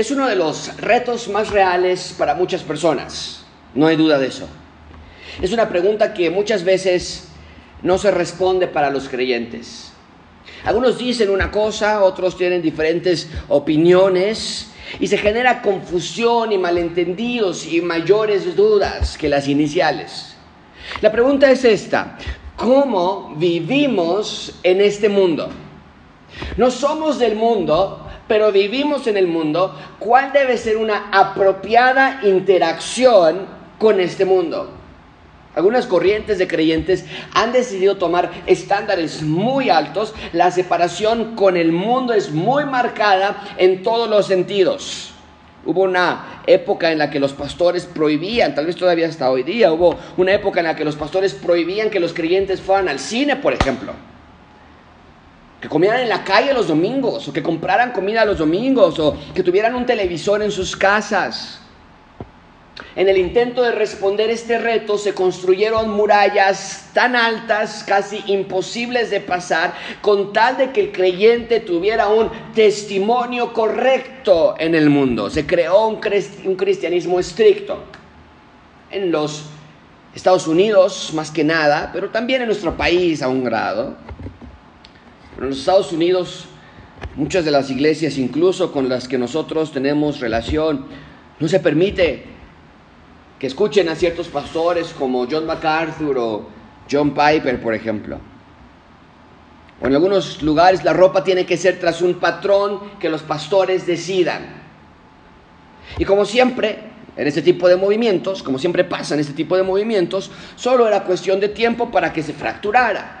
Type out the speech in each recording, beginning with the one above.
es uno de los retos más reales para muchas personas, no hay duda de eso. Es una pregunta que muchas veces no se responde para los creyentes. Algunos dicen una cosa, otros tienen diferentes opiniones y se genera confusión y malentendidos y mayores dudas que las iniciales. La pregunta es esta, ¿cómo vivimos en este mundo? No somos del mundo, pero vivimos en el mundo. ¿Cuál debe ser una apropiada interacción con este mundo? Algunas corrientes de creyentes han decidido tomar estándares muy altos. La separación con el mundo es muy marcada en todos los sentidos. Hubo una época en la que los pastores prohibían, tal vez todavía hasta hoy día, hubo una época en la que los pastores prohibían que los creyentes fueran al cine, por ejemplo. Que comieran en la calle los domingos, o que compraran comida los domingos, o que tuvieran un televisor en sus casas. En el intento de responder este reto se construyeron murallas tan altas, casi imposibles de pasar, con tal de que el creyente tuviera un testimonio correcto en el mundo. Se creó un, cristianismo estricto. En los Estados Unidos, más que nada, pero también en nuestro país a un grado. En los Estados Unidos, muchas de las iglesias, incluso con las que nosotros tenemos relación, no se permite que escuchen a ciertos pastores como John MacArthur o John Piper, por ejemplo. O en algunos lugares la ropa tiene que ser tras un patrón que los pastores decidan. Y como siempre, en este tipo de movimientos, como siempre pasa en este tipo de movimientos, solo era cuestión de tiempo para que se fracturara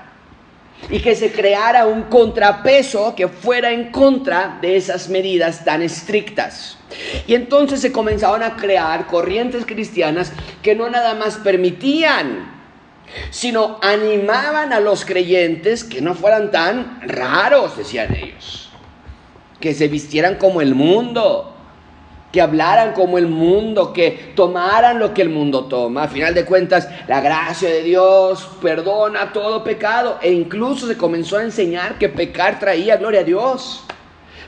y que se creara un contrapeso que fuera en contra de esas medidas tan estrictas. Y entonces se comenzaron a crear corrientes cristianas que no nada más permitían, sino animaban a los creyentes que no fueran tan raros, decían ellos, que se vistieran como el mundo, que hablaran como el mundo, que tomaran lo que el mundo toma. A final de cuentas, la gracia de Dios perdona todo pecado e incluso se comenzó a enseñar que pecar traía gloria a Dios.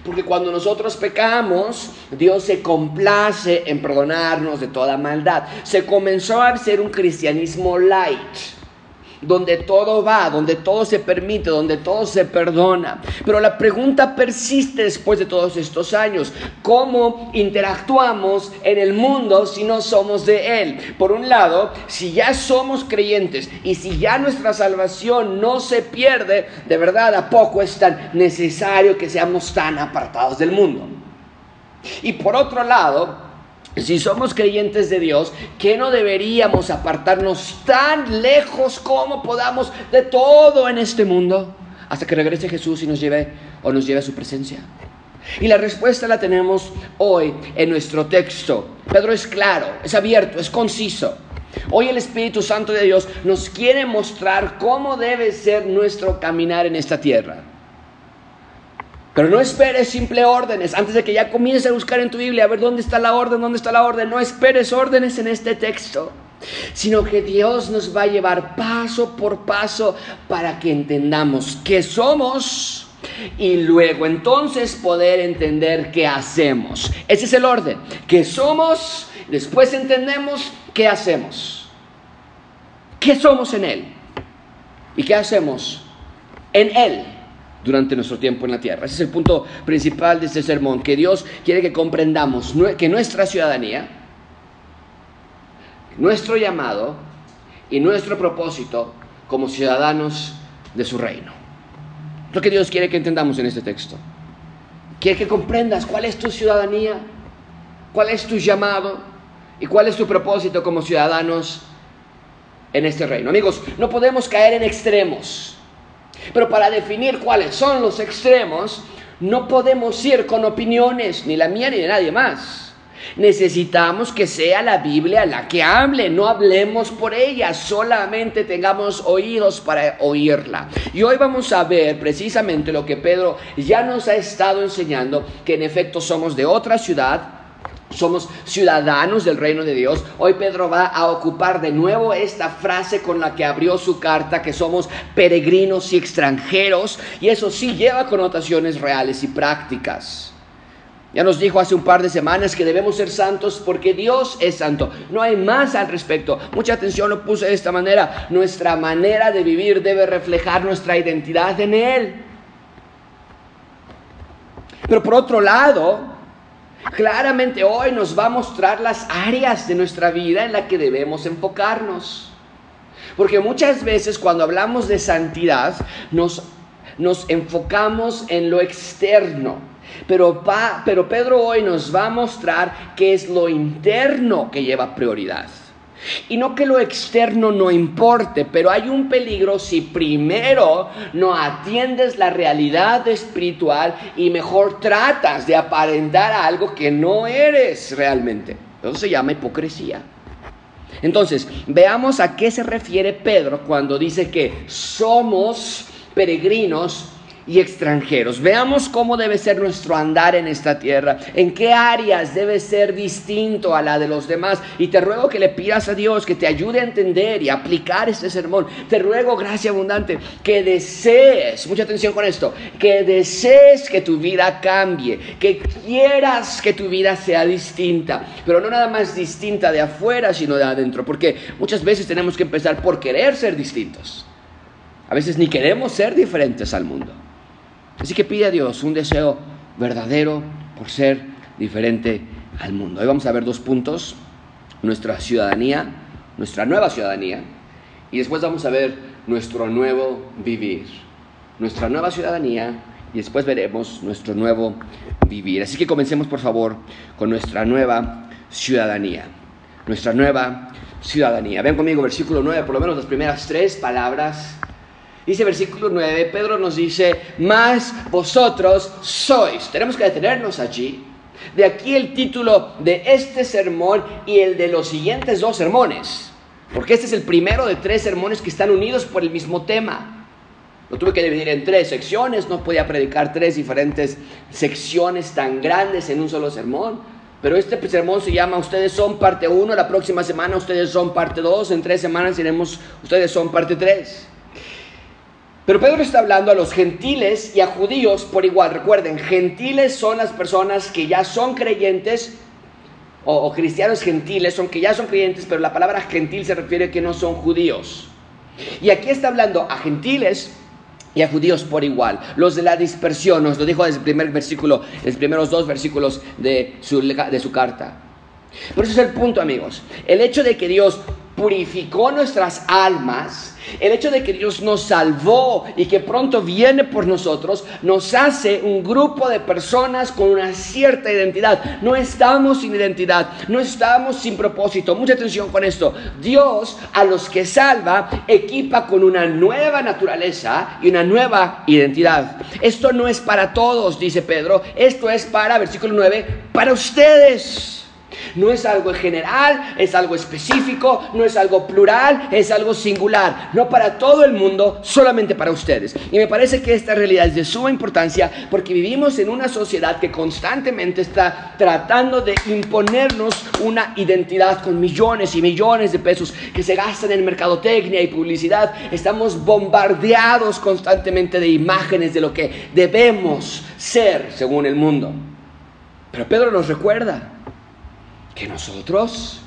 Porque cuando nosotros pecamos, Dios se complace en perdonarnos de toda maldad. Se comenzó a hacer un cristianismo light donde todo va, donde todo se permite, donde todo se perdona. Pero la pregunta persiste después de todos estos años. ¿Cómo interactuamos en el mundo si no somos de Él? Por un lado, si ya somos creyentes y si ya nuestra salvación no se pierde, de verdad a poco es tan necesario que seamos tan apartados del mundo. Y por otro lado, si somos creyentes de Dios, que no deberíamos apartarnos tan lejos como podamos de todo en este mundo hasta que regrese Jesús y nos lleve o nos lleve a su presencia? Y la respuesta la tenemos hoy en nuestro texto. Pedro es claro, es abierto, es conciso. Hoy el Espíritu Santo de Dios nos quiere mostrar cómo debe ser nuestro caminar en esta tierra. Pero no esperes simple órdenes antes de que ya comiences a buscar en tu Biblia a ver dónde está la orden, dónde está la orden. No esperes órdenes en este texto, sino que Dios nos va a llevar paso por paso para que entendamos qué somos y luego entonces poder entender qué hacemos. Ese es el orden. ¿Qué somos? Después entendemos qué hacemos. ¿Qué somos en Él? ¿Y qué hacemos en Él? Durante nuestro tiempo en la tierra. Ese es el punto principal de este sermón, que Dios quiere que comprendamos que nuestra ciudadanía, nuestro llamado y nuestro propósito como ciudadanos de su reino. Lo que Dios quiere que entendamos en este texto. Quiere que comprendas cuál es tu ciudadanía, cuál es tu llamado y cuál es tu propósito como ciudadanos en este reino. Amigos, no podemos caer en extremos. Pero para definir cuáles son los extremos, no podemos ir con opiniones, ni la mía ni de nadie más. Necesitamos que sea la Biblia la que hable, no hablemos por ella, solamente tengamos oídos para oírla. Y hoy vamos a ver precisamente lo que Pedro ya nos ha estado enseñando, que en efecto somos de otra ciudad, somos ciudadanos del reino de Dios. Hoy Pedro va a ocupar de nuevo esta frase con la que abrió su carta, que somos peregrinos y extranjeros, y eso sí lleva connotaciones reales y prácticas. Ya nos dijo hace un par de semanas que debemos ser santos porque Dios es santo. No hay más al respecto. Mucha atención lo puse de esta manera. Nuestra manera de vivir debe reflejar nuestra identidad en Él. Pero por otro lado, claramente hoy nos va a mostrar las áreas de nuestra vida en las que debemos enfocarnos. Porque muchas veces cuando hablamos de santidad nos, nos enfocamos en lo externo pero, pero Pedro hoy nos va a mostrar que es lo interno que lleva prioridad. Y no que lo externo no importe, pero hay un peligro si primero no atiendes la realidad espiritual y mejor tratas de aparentar algo que no eres realmente. Eso se llama hipocresía. Entonces, veamos a qué se refiere Pedro cuando dice que somos peregrinos y extranjeros. Veamos cómo debe ser nuestro andar en esta tierra, en qué áreas debe ser distinto a la de los demás. Y te ruego que le pidas a Dios que te ayude a entender y aplicar este sermón. Te ruego, gracia abundante, que desees, mucha atención con esto, que desees que tu vida cambie, que quieras que tu vida sea distinta, pero no nada más distinta de afuera, sino de adentro, porque muchas veces tenemos que empezar por querer ser distintos. A veces ni queremos ser diferentes al mundo. Así que pide a Dios un deseo verdadero por ser diferente al mundo. Hoy vamos a ver dos puntos, nuestra ciudadanía, nuestra nueva ciudadanía, y después vamos a ver nuestro nuevo vivir, nuestra nueva ciudadanía, y después veremos nuestro nuevo vivir. Así que comencemos por favor con nuestra nueva ciudadanía, nuestra nueva ciudadanía. Ven conmigo versículo 9, por lo menos las primeras tres palabras Dice versículo 9, Pedro nos dice, más vosotros sois. Tenemos que detenernos allí. De aquí el título de este sermón y el de los siguientes dos sermones. Porque este es el primero de tres sermones que están unidos por el mismo tema. Lo tuve que dividir en tres secciones, no podía predicar tres diferentes secciones tan grandes en un solo sermón. Pero este sermón se llama Ustedes son parte 1, la próxima semana ustedes son parte 2, en tres semanas iremos Ustedes son parte 3. Pero Pedro está hablando a los gentiles y a judíos por igual. Recuerden, gentiles son las personas que ya son creyentes o, cristianos gentiles, son que ya son creyentes, pero la palabra gentil se refiere a que no son judíos. Y aquí está hablando a gentiles y a judíos por igual. Los de la dispersión, nos lo dijo desde primer versículo, los primeros dos versículos de su, de su carta. Por eso es el punto, amigos. El hecho de que Dios purificó nuestras almas, el hecho de que Dios nos salvó y que pronto viene por nosotros, nos hace un grupo de personas con una cierta identidad. No estamos sin identidad, no estamos sin propósito. Mucha atención con esto. Dios a los que salva equipa con una nueva naturaleza y una nueva identidad. Esto no es para todos, dice Pedro. Esto es para, versículo 9, para ustedes. No es algo general, es algo específico, no es algo plural, es algo singular. No para todo el mundo, solamente para ustedes. Y me parece que esta realidad es de suma importancia porque vivimos en una sociedad que constantemente está tratando de imponernos una identidad con millones y millones de pesos que se gastan en mercadotecnia y publicidad. Estamos bombardeados constantemente de imágenes de lo que debemos ser según el mundo. Pero Pedro nos recuerda que nosotros,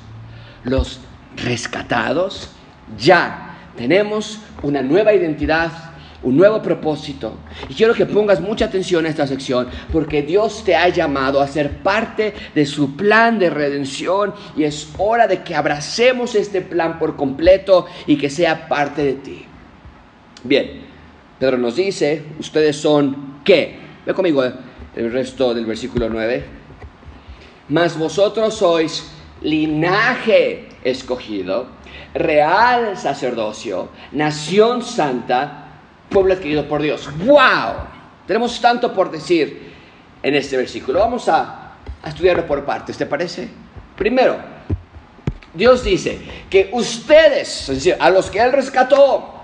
los rescatados, ya tenemos una nueva identidad, un nuevo propósito. Y quiero que pongas mucha atención a esta sección porque Dios te ha llamado a ser parte de su plan de redención y es hora de que abracemos este plan por completo y que sea parte de ti. Bien, Pedro nos dice, ustedes son qué? Ve conmigo eh, el resto del versículo 9 mas vosotros sois linaje escogido, real sacerdocio, nación santa, pueblo adquirido por Dios. ¡Wow! Tenemos tanto por decir en este versículo. Vamos a, estudiarlo por partes, ¿te parece? Primero, Dios dice que ustedes, a los que Él rescató,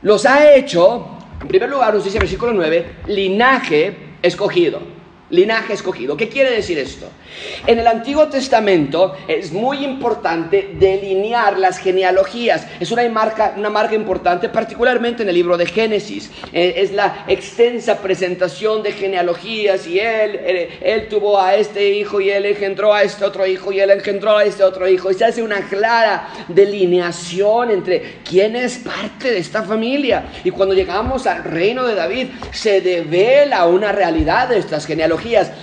los ha hecho, en primer lugar nos dice el versículo 9, linaje escogido. Linaje escogido. ¿Qué quiere decir esto? En el Antiguo Testamento es muy importante delinear las genealogías. Es una marca, una marca importante, particularmente en el libro de Génesis. Eh, es la extensa presentación de genealogías y él, él, él, tuvo a este hijo y él engendró a este otro hijo y él engendró a este otro hijo. Y se hace una clara delineación entre quién es parte de esta familia. Y cuando llegamos al reino de David, se devela una realidad de estas genealogías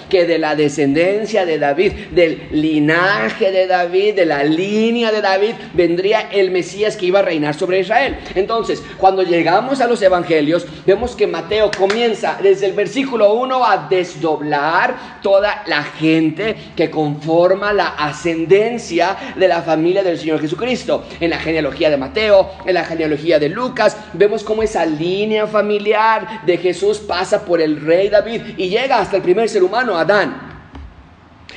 que de la descendencia de David, del linaje de David, de la línea de David, vendría el Mesías que iba a reinar sobre Israel. Entonces, cuando llegamos a los evangelios, vemos que Mateo comienza desde el versículo 1 a desdoblar toda la gente que conforma la ascendencia de la familia del Señor Jesucristo. En la genealogía de Mateo, en la genealogía de Lucas, vemos cómo esa línea familiar de Jesús pasa por el rey David y llega hasta el primer ser humano, Adán.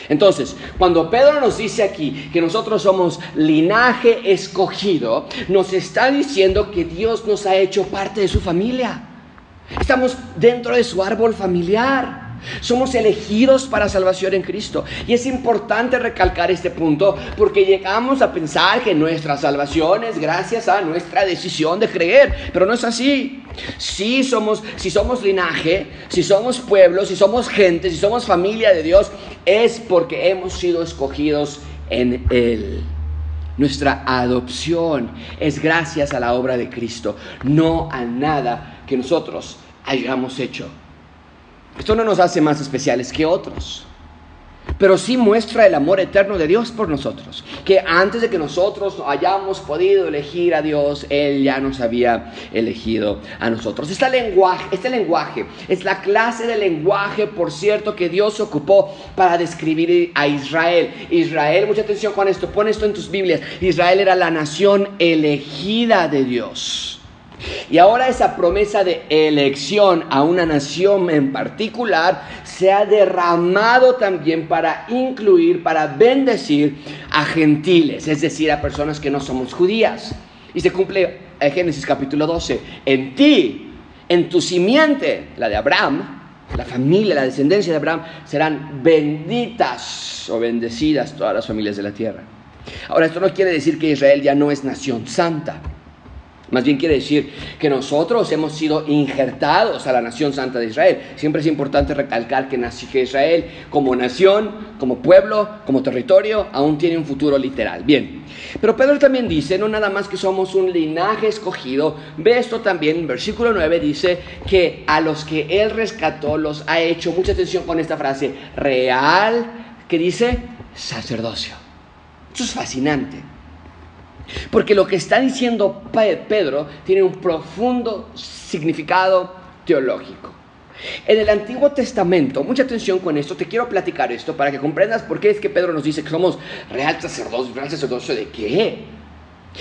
Entonces, cuando Pedro nos dice aquí que nosotros somos linaje escogido, nos está diciendo que Dios nos ha hecho parte de su familia. Estamos dentro de su árbol familiar. Somos elegidos para salvación en Cristo. Y es importante recalcar este punto porque llegamos a pensar que nuestra salvación es gracias a nuestra decisión de creer. Pero no es así. Si somos, si somos linaje, si somos pueblo, si somos gente, si somos familia de Dios, es porque hemos sido escogidos en Él. Nuestra adopción es gracias a la obra de Cristo, no a nada que nosotros hayamos hecho. Esto no nos hace más especiales que otros, pero sí muestra el amor eterno de Dios por nosotros, que antes de que nosotros hayamos podido elegir a Dios, Él ya nos había elegido a nosotros. Este lenguaje, este lenguaje es la clase de lenguaje, por cierto, que Dios ocupó para describir a Israel. Israel, mucha atención con esto, pon esto en tus Biblias, Israel era la nación elegida de Dios. Y ahora esa promesa de elección a una nación en particular se ha derramado también para incluir, para bendecir a gentiles, es decir, a personas que no somos judías. Y se cumple en Génesis capítulo 12, en ti, en tu simiente, la de Abraham, la familia, la descendencia de Abraham, serán benditas o bendecidas todas las familias de la tierra. Ahora, esto no quiere decir que Israel ya no es nación santa. Más bien quiere decir que nosotros hemos sido injertados a la nación santa de Israel. Siempre es importante recalcar que, Israel como nación, como pueblo, como territorio, aún tiene un futuro literal. Bien, pero Pedro también dice, no nada más que somos un linaje escogido, ve esto también, en versículo 9 dice que a los que él rescató los ha hecho, mucha atención con esta frase, real, que dice sacerdocio. Eso es fascinante. Porque lo que está diciendo Pedro tiene un profundo significado teológico. En el Antiguo Testamento, mucha atención con esto, te quiero platicar esto para que comprendas por qué es que Pedro nos dice que somos real sacerdocio, real sacerdocio de qué.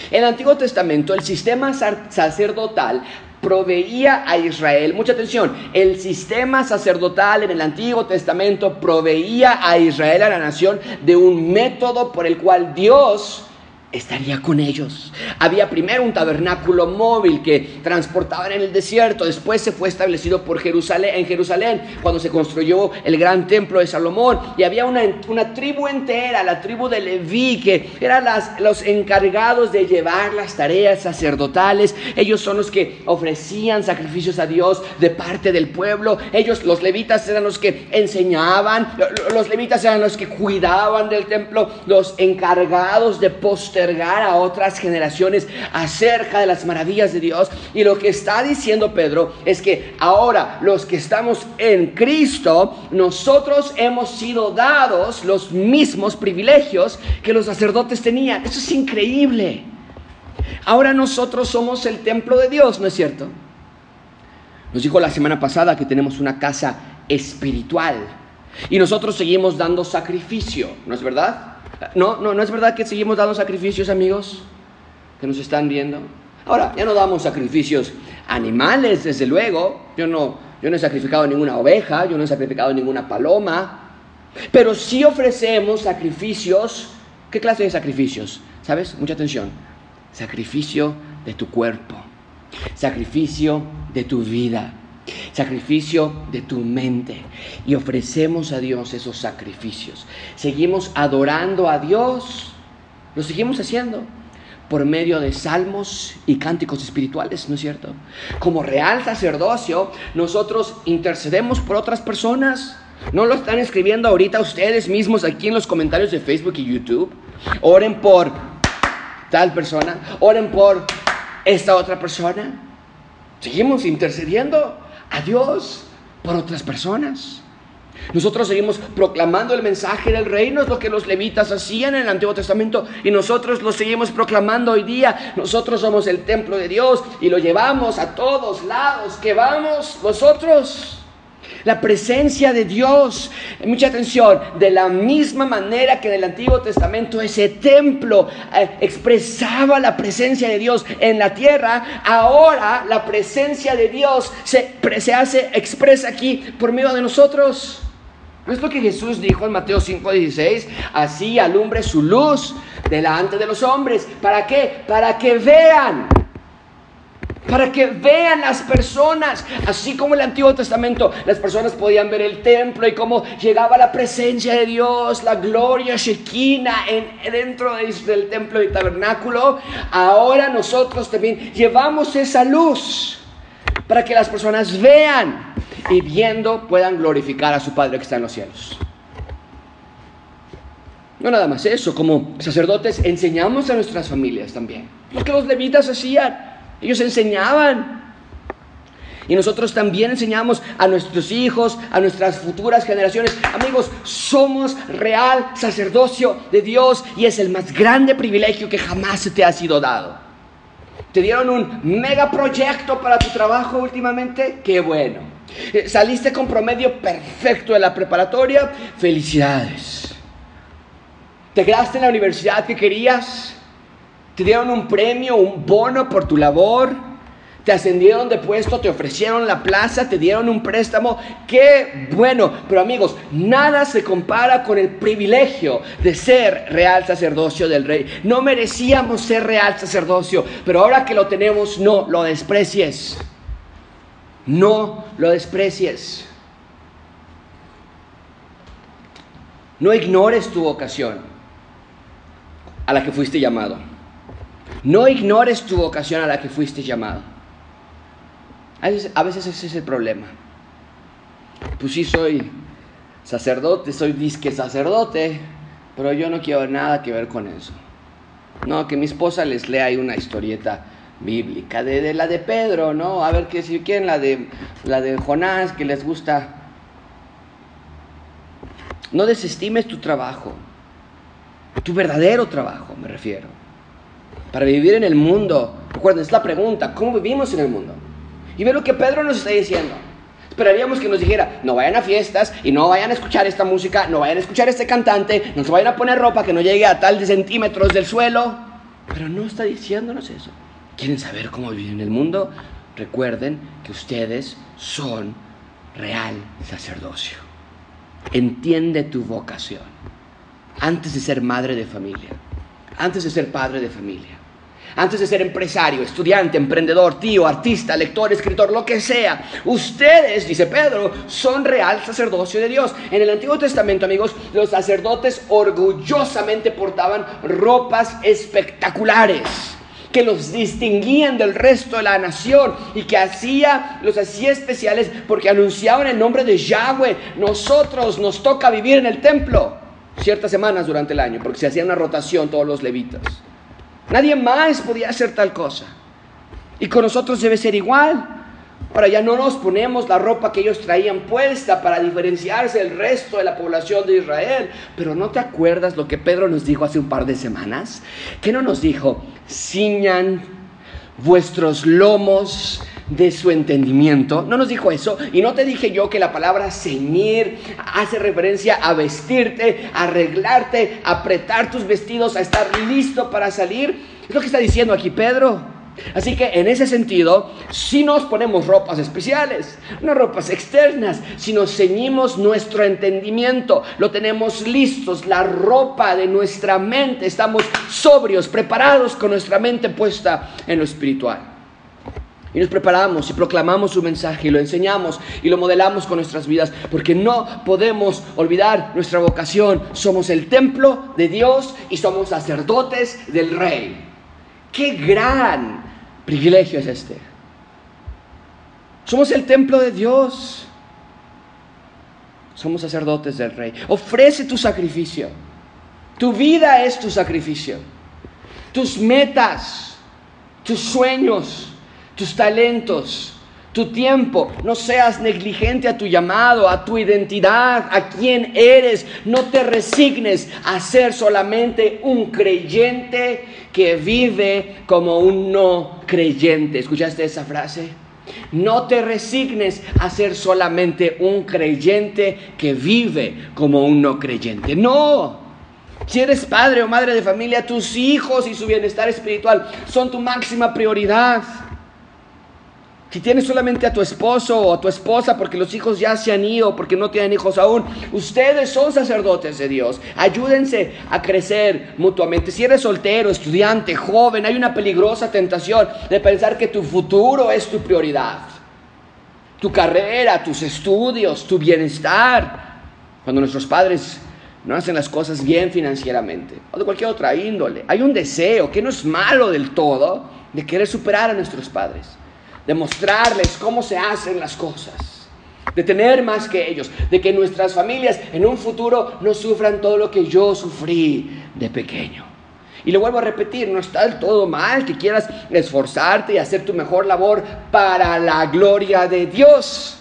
En el Antiguo Testamento el sistema sacerdotal proveía a Israel, mucha atención, el sistema sacerdotal en el Antiguo Testamento proveía a Israel, a la nación, de un método por el cual Dios estaría con ellos. Había primero un tabernáculo móvil que transportaban en el desierto, después se fue establecido por Jerusalén, en Jerusalén cuando se construyó el gran templo de Salomón y había una, una tribu entera, la tribu de Leví, que eran las, los encargados de llevar las tareas sacerdotales. Ellos son los que ofrecían sacrificios a Dios de parte del pueblo. Ellos, los levitas, eran los que enseñaban, los levitas eran los que cuidaban del templo, los encargados de a otras generaciones acerca de las maravillas de Dios. Y lo que está diciendo Pedro es que ahora los que estamos en Cristo, nosotros hemos sido dados los mismos privilegios que los sacerdotes tenían. Eso es increíble. Ahora nosotros somos el templo de Dios, ¿no es cierto? Nos dijo la semana pasada que tenemos una casa espiritual y nosotros seguimos dando sacrificio, ¿no es verdad? No, no, no es verdad que seguimos dando sacrificios, amigos, que nos están viendo. Ahora, ya no damos sacrificios animales, desde luego. Yo no, yo no he sacrificado ninguna oveja, yo no he sacrificado ninguna paloma. Pero sí ofrecemos sacrificios. ¿Qué clase de sacrificios? ¿Sabes? Mucha atención. Sacrificio de tu cuerpo. Sacrificio de tu vida. Sacrificio de tu mente. Y ofrecemos a Dios esos sacrificios. Seguimos adorando a Dios, lo seguimos haciendo por medio de salmos y cánticos espirituales, ¿no es cierto? Como real sacerdocio, nosotros intercedemos por otras personas. ¿No lo están escribiendo ahorita ustedes mismos aquí en los comentarios de Facebook y YouTube? Oren por tal persona, oren por esta otra persona. Seguimos intercediendo a Dios por otras personas. Nosotros seguimos proclamando el mensaje del reino, es lo que los levitas hacían en el Antiguo Testamento y nosotros lo seguimos proclamando hoy día. Nosotros somos el templo de Dios y lo llevamos a todos lados que vamos nosotros. La presencia de Dios, mucha atención, de la misma manera que en el Antiguo Testamento ese templo eh, expresaba la presencia de Dios en la tierra, ahora la presencia de Dios se, se hace, expresa aquí por medio de nosotros. ¿No es lo que Jesús dijo en Mateo 5:16? Así alumbre su luz delante de los hombres. ¿Para qué? Para que vean. Para que vean las personas, así como el Antiguo Testamento, las personas podían ver el templo y cómo llegaba la presencia de Dios, la gloria Shekinah en, dentro del templo y tabernáculo. Ahora nosotros también llevamos esa luz para que las personas vean y viendo puedan glorificar a su Padre que está en los cielos. No nada más eso, como sacerdotes enseñamos a nuestras familias también. Lo que los levitas hacían, ellos enseñaban. Y nosotros también enseñamos a nuestros hijos, a nuestras futuras generaciones. Amigos, somos real sacerdocio de Dios y es el más grande privilegio que jamás te ha sido dado. ¿Te dieron un mega proyecto para tu trabajo últimamente? Qué bueno. Eh, ¿Saliste con promedio perfecto de la preparatoria? Felicidades. ¿Te quedaste en la universidad que querías? ¿Te dieron un premio, un bono por tu labor? te ascendieron de puesto, te ofrecieron la plaza, te dieron un préstamo. Qué bueno. Pero amigos, nada se compara con el privilegio de ser real sacerdocio del rey. No merecíamos ser real sacerdocio, pero ahora que lo tenemos, no lo desprecies. No lo desprecies. No ignores tu vocación a la que fuiste llamado. No ignores tu vocación a la que fuiste llamado. A veces, ese es el problema. Pues sí soy sacerdote, soy disque sacerdote, pero yo no quiero nada que ver con eso. No, que mi esposa les lea ahí una historieta bíblica, de, la de Pedro, ¿no? A ver que si quieren la de, la de Jonás, que les gusta. No desestimes tu trabajo, tu verdadero trabajo, me refiero. Para vivir en el mundo, recuerden, es la pregunta, ¿cómo vivimos en el mundo? Y ve lo que Pedro nos está diciendo. Esperaríamos que nos dijera, no vayan a fiestas y no vayan a escuchar esta música, no vayan a escuchar este cantante, no se vayan a poner ropa que no llegue a tal de centímetros del suelo. Pero no está diciéndonos eso. ¿Quieren saber cómo vivir en el mundo? Recuerden que ustedes son real sacerdocio. Entiende tu vocación. Antes de ser madre de familia, antes de ser padre de familia, antes de ser empresario, estudiante, emprendedor, tío, artista, lector, escritor, lo que sea. Ustedes, dice Pedro, son real sacerdocio de Dios. En el Antiguo Testamento, amigos, los sacerdotes orgullosamente portaban ropas espectaculares que los distinguían del resto de la nación y que hacía, los hacía especiales porque anunciaban el nombre de Yahweh. Nosotros nos toca vivir en el templo ciertas semanas durante el año porque se hacía una rotación todos los levitas. Nadie más podía hacer tal cosa. Y con nosotros debe ser igual. Ahora ya no nos ponemos la ropa que ellos traían puesta para diferenciarse del resto de la población de Israel. Pero ¿no te acuerdas lo que Pedro nos dijo hace un par de semanas? ¿Qué no nos dijo? Ciñan vuestros lomos de su entendimiento. No nos dijo eso. Y no te dije yo que la palabra ceñir hace referencia a vestirte, arreglarte, apretar tus vestidos, a estar listo para salir. Es lo que está diciendo aquí Pedro. Así que en ese sentido, si nos ponemos ropas especiales, no ropas externas, si nos ceñimos nuestro entendimiento, lo tenemos listos, la ropa de nuestra mente, estamos sobrios, preparados con nuestra mente puesta en lo espiritual. Y nos preparamos y proclamamos su mensaje y lo enseñamos y lo modelamos con nuestras vidas, porque no podemos olvidar nuestra vocación. Somos el templo de Dios y somos sacerdotes del Rey. ¡Qué gran privilegio es este! Somos el templo de Dios. Somos sacerdotes del Rey. Ofrece tu sacrificio. Tu vida es tu sacrificio. Tus metas, tus sueños tus talentos, tu tiempo. No seas negligente a tu llamado, a tu identidad, a quién eres. No te resignes a ser solamente un creyente que vive como un no creyente. ¿Escuchaste esa frase? No te resignes a ser solamente un creyente que vive como un no creyente. No. Si eres padre o madre de familia, tus hijos y su bienestar espiritual son tu máxima prioridad. Si tienes solamente a tu esposo o a tu esposa porque los hijos ya se han ido, porque no tienen hijos aún, ustedes son sacerdotes de Dios. Ayúdense a crecer mutuamente. Si eres soltero, estudiante, joven, hay una peligrosa tentación de pensar que tu futuro es tu prioridad. Tu carrera, tus estudios, tu bienestar. Cuando nuestros padres no hacen las cosas bien financieramente o de cualquier otra índole, hay un deseo que no es malo del todo de querer superar a nuestros padres de mostrarles cómo se hacen las cosas, de tener más que ellos, de que nuestras familias en un futuro no sufran todo lo que yo sufrí de pequeño. Y lo vuelvo a repetir, no está del todo mal que quieras esforzarte y hacer tu mejor labor para la gloria de Dios.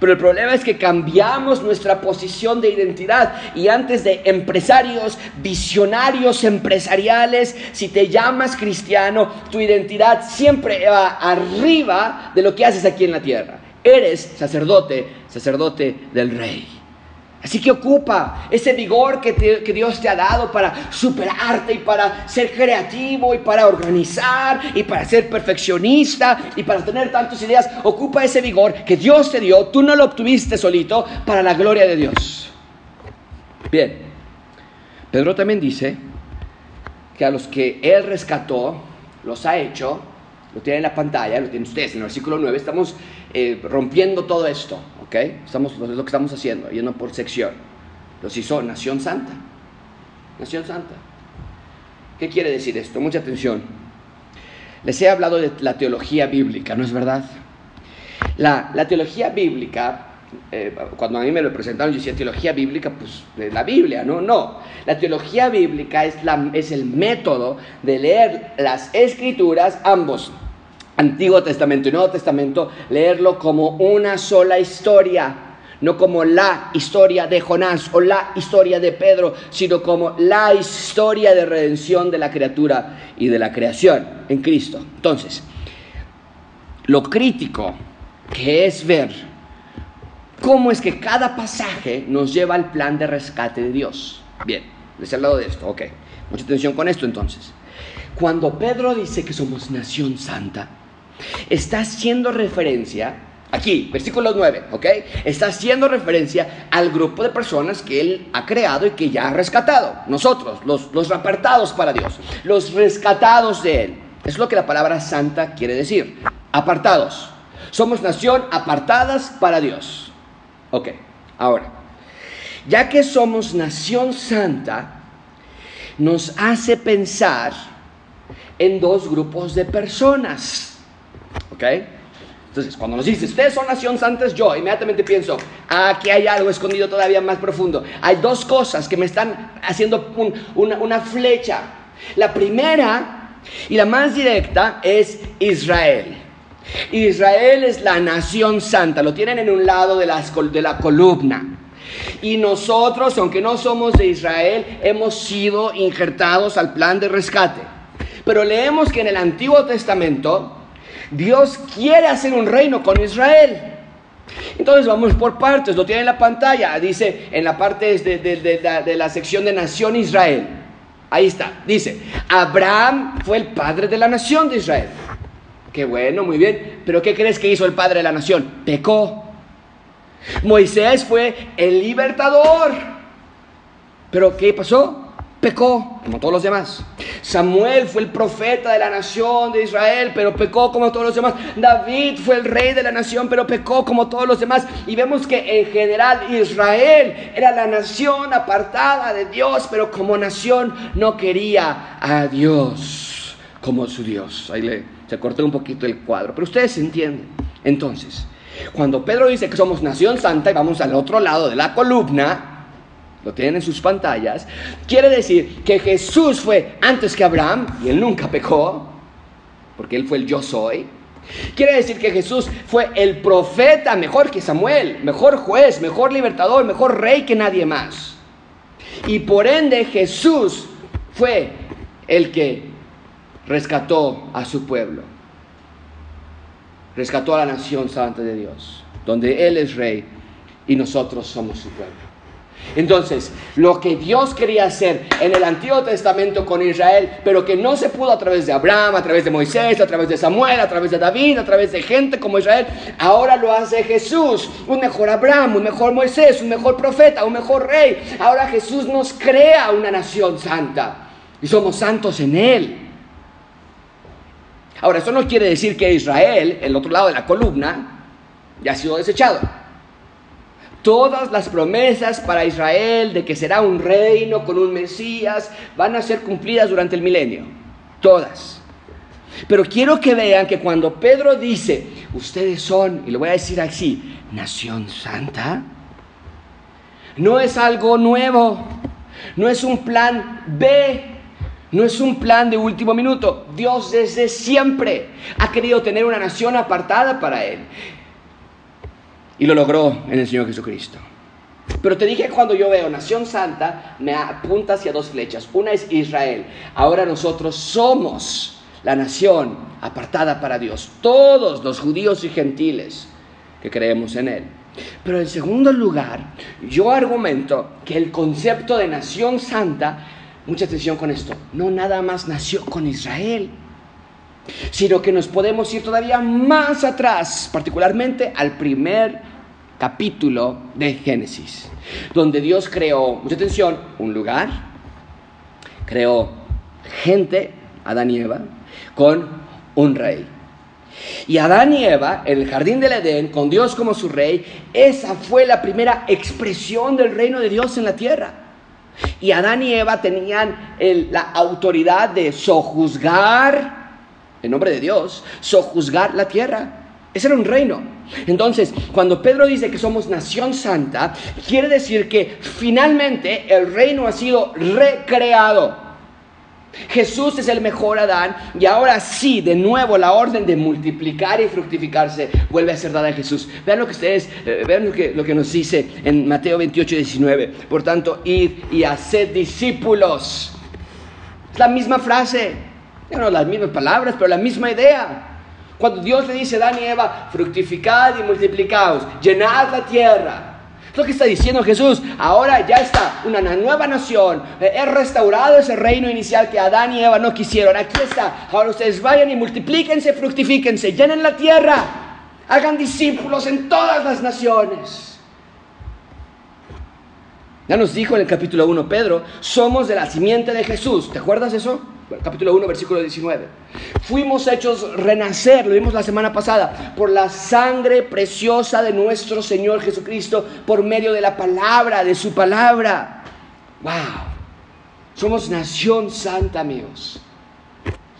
Pero el problema es que cambiamos nuestra posición de identidad y antes de empresarios, visionarios empresariales, si te llamas cristiano, tu identidad siempre va arriba de lo que haces aquí en la tierra. Eres sacerdote, sacerdote del rey. Así que ocupa ese vigor que, Dios te ha dado para superarte y para ser creativo y para organizar y para ser perfeccionista y para tener tantas ideas. Ocupa ese vigor que Dios te dio, tú no lo obtuviste solito, para la gloria de Dios. Bien, Pedro también dice que a los que Él rescató, los ha hecho, lo tienen en la pantalla, lo tienen ustedes en el versículo 9, estamos eh, rompiendo todo esto. ¿Ok? Estamos, es lo que estamos haciendo, yendo por sección. Los hizo Nación Santa. Nación Santa. ¿Qué quiere decir esto? Mucha atención. Les he hablado de la teología bíblica, ¿no es verdad? La, teología bíblica, eh, cuando a mí me lo presentaron, yo decía teología bíblica, pues la Biblia, ¿no? No. La teología bíblica es, la, es el método de leer las escrituras, ambos, Antiguo Testamento y Nuevo Testamento, leerlo como una sola historia, no como la historia de Jonás o la historia de Pedro, sino como la historia de redención de la criatura y de la creación en Cristo. Entonces, lo crítico que es ver cómo es que cada pasaje nos lleva al plan de rescate de Dios. Bien, les he hablado de esto, ok. Mucha atención con esto entonces. Cuando Pedro dice que somos nación santa, Está haciendo referencia, aquí, versículo 9, ¿ok? Está haciendo referencia al grupo de personas que Él ha creado y que ya ha rescatado. Nosotros, los, los apartados para Dios, los rescatados de Él. Es lo que la palabra santa quiere decir. Apartados. Somos nación apartadas para Dios. Ok, ahora, ya que somos nación santa, nos hace pensar en dos grupos de personas. ¿Ok? Entonces, cuando nos dice, ustedes son nación santas, yo inmediatamente pienso, aquí hay algo escondido todavía más profundo. Hay dos cosas que me están haciendo una, una flecha. La primera y la más directa es Israel. Israel es la nación santa, lo tienen en un lado de la, de la columna. Y nosotros, aunque no somos de Israel, hemos sido injertados al plan de rescate. Pero leemos que en el Antiguo Testamento Dios quiere hacer un reino con Israel. Entonces vamos por partes, lo tiene en la pantalla, dice en la parte de, de, la sección de Nación Israel. Ahí está, dice, Abraham fue el padre de la nación de Israel. Qué bueno, muy bien, pero ¿qué crees que hizo el padre de la nación? Pecó. Moisés fue el libertador. Pero ¿qué pasó? Pecó como todos los demás. Samuel fue el profeta de la nación de Israel, pero pecó como todos los demás. David fue el rey de la nación, pero pecó como todos los demás. Y vemos que en general Israel era la nación apartada de Dios, pero como nación no quería a Dios como su Dios. Ahí le, se cortó un poquito el cuadro, pero ustedes entienden. Entonces, cuando Pedro dice que somos nación santa y vamos al otro lado de la columna, lo tienen en sus pantallas, quiere decir que Jesús fue antes que Abraham y él nunca pecó, porque él fue el yo soy. Quiere decir que Jesús fue el profeta mejor que Samuel, mejor juez, mejor libertador, mejor rey que nadie más. Y por ende Jesús fue el que rescató a su pueblo, rescató a la nación santa de Dios, donde Él es rey y nosotros somos su pueblo. Entonces, lo que Dios quería hacer en el Antiguo Testamento con Israel, pero que no se pudo a través de Abraham, a través de Moisés, a través de Samuel, a través de David, a través de gente como Israel, ahora lo hace Jesús, un mejor Abraham, un mejor Moisés, un mejor profeta, un mejor rey. Ahora Jesús nos crea una nación santa y somos santos en Él. Ahora, eso no quiere decir que Israel, el otro lado de la columna, ya ha sido desechado. Todas las promesas para Israel de que será un reino con un Mesías van a ser cumplidas durante el milenio. Todas. Pero quiero que vean que cuando Pedro dice, ustedes son, y lo voy a decir así, nación santa, no es algo nuevo, no es un plan B, no es un plan de último minuto. Dios desde siempre ha querido tener una nación apartada para Él. Y lo logró en el Señor Jesucristo. Pero te dije cuando yo veo Nación Santa, me apunta hacia dos flechas. Una es Israel. Ahora nosotros somos la nación apartada para Dios. Todos los judíos y gentiles que creemos en Él. Pero en segundo lugar, yo argumento que el concepto de nación santa, mucha atención con esto, no nada más nació con Israel sino que nos podemos ir todavía más atrás, particularmente al primer capítulo de Génesis, donde Dios creó, mucha atención, un lugar, creó gente, Adán y Eva, con un rey. Y Adán y Eva, en el jardín del Edén, con Dios como su rey, esa fue la primera expresión del reino de Dios en la tierra. Y Adán y Eva tenían la autoridad de sojuzgar nombre de Dios, sojuzgar la tierra. Ese era un reino. Entonces, cuando Pedro dice que somos nación santa, quiere decir que finalmente el reino ha sido recreado. Jesús es el mejor Adán y ahora sí, de nuevo, la orden de multiplicar y fructificarse vuelve a ser dada a Jesús. Vean lo que ustedes, eh, vean lo que, lo que nos dice en Mateo 28, 19. Por tanto, id y haced discípulos. Es la misma frase. No las mismas palabras, pero la misma idea. Cuando Dios le dice a Adán y Eva, fructificad y multiplicaos, llenad la tierra. Es lo que está diciendo Jesús. Ahora ya está una nueva nación. He restaurado ese reino inicial que Adán y Eva no quisieron. Aquí está. Ahora ustedes vayan y multiplíquense, fructifíquense, llenen la tierra. Hagan discípulos en todas las naciones. Ya nos dijo en el capítulo 1 Pedro, somos de la simiente de Jesús. ¿Te acuerdas eso? Capítulo 1, versículo 19. Fuimos hechos renacer, lo vimos la semana pasada, por la sangre preciosa de nuestro Señor Jesucristo, por medio de la palabra, de su palabra. ¡Wow! Somos nación santa, amigos.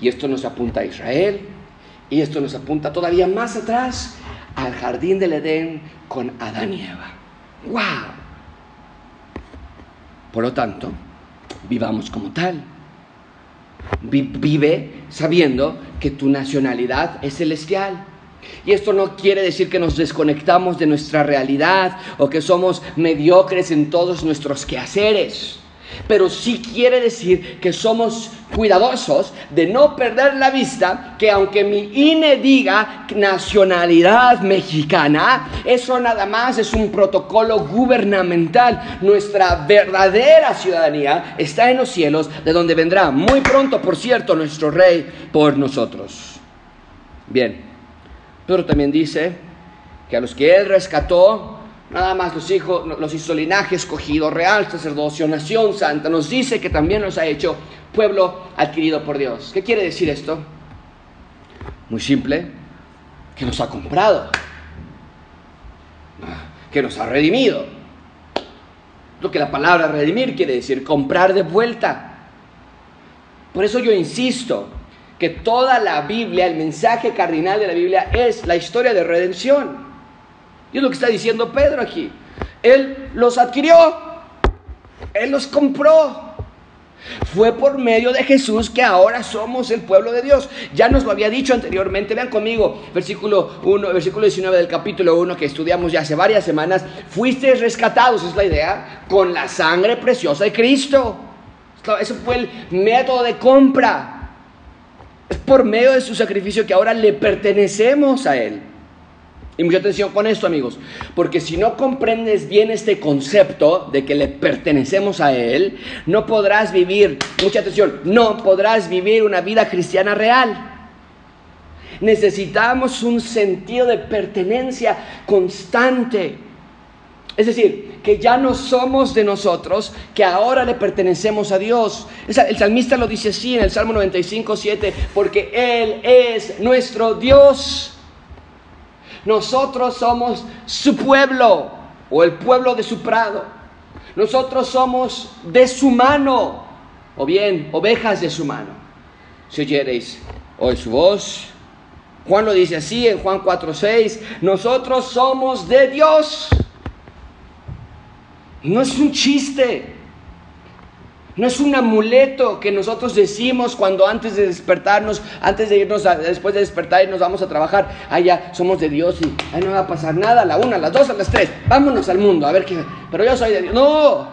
Y esto nos apunta a Israel, y esto nos apunta todavía más atrás al jardín del Edén con Adán y Eva. ¡Wow! Por lo tanto, vivamos como tal Vive sabiendo que tu nacionalidad es celestial. Y esto no quiere decir que nos desconectamos de nuestra realidad o que somos mediocres en todos nuestros quehaceres pero sí quiere decir que somos cuidadosos de no perder la vista que aunque mi INE diga nacionalidad mexicana, eso nada más es un protocolo gubernamental. Nuestra verdadera ciudadanía está en los cielos, de donde vendrá muy pronto, por cierto, nuestro rey por nosotros. Bien, pero también dice que a los que él rescató, nada más los hijos, los hizo linaje escogido, real sacerdocio, nación santa. Nos dice que también nos ha hecho pueblo adquirido por Dios. ¿Qué quiere decir esto? Muy simple, que nos ha comprado, que nos ha redimido. Lo que la palabra redimir quiere decir comprar de vuelta. Por eso yo insisto que toda la Biblia, el mensaje cardinal de la Biblia es la historia de redención. Y lo que está diciendo Pedro aquí. Él los adquirió, Él los compró. Fue por medio de Jesús que ahora somos el pueblo de Dios. Ya nos lo había dicho anteriormente. Vean conmigo, versículo 1, versículo 19 del capítulo 1 que estudiamos ya hace varias semanas. Fuisteis rescatados, es la idea, con la sangre preciosa de Cristo. Ese fue el método de compra. Es por medio de su sacrificio que ahora le pertenecemos a Él. Y mucha atención con esto, amigos, porque si no comprendes bien este concepto de que le pertenecemos a Él, no podrás vivir, mucha atención, no podrás vivir una vida cristiana real. Necesitamos un sentido de pertenencia constante. Es decir, que ya no somos de nosotros, que ahora le pertenecemos a Dios. El salmista lo dice así en el Salmo 95, 7, porque Él es nuestro Dios. Nosotros somos su pueblo o el pueblo de su prado. Nosotros somos de su mano o bien ovejas de su mano. Si oyereis hoy su voz, Juan lo dice así en Juan 4:6, nosotros somos de Dios. No es un chiste. No es un amuleto que nosotros decimos cuando antes de despertarnos, antes de irnos, después de despertar y nos vamos a trabajar, allá somos de Dios y ahí no va a pasar nada, a la una, a las dos, a las tres, vámonos al mundo, a ver qué, pero yo soy de Dios. No,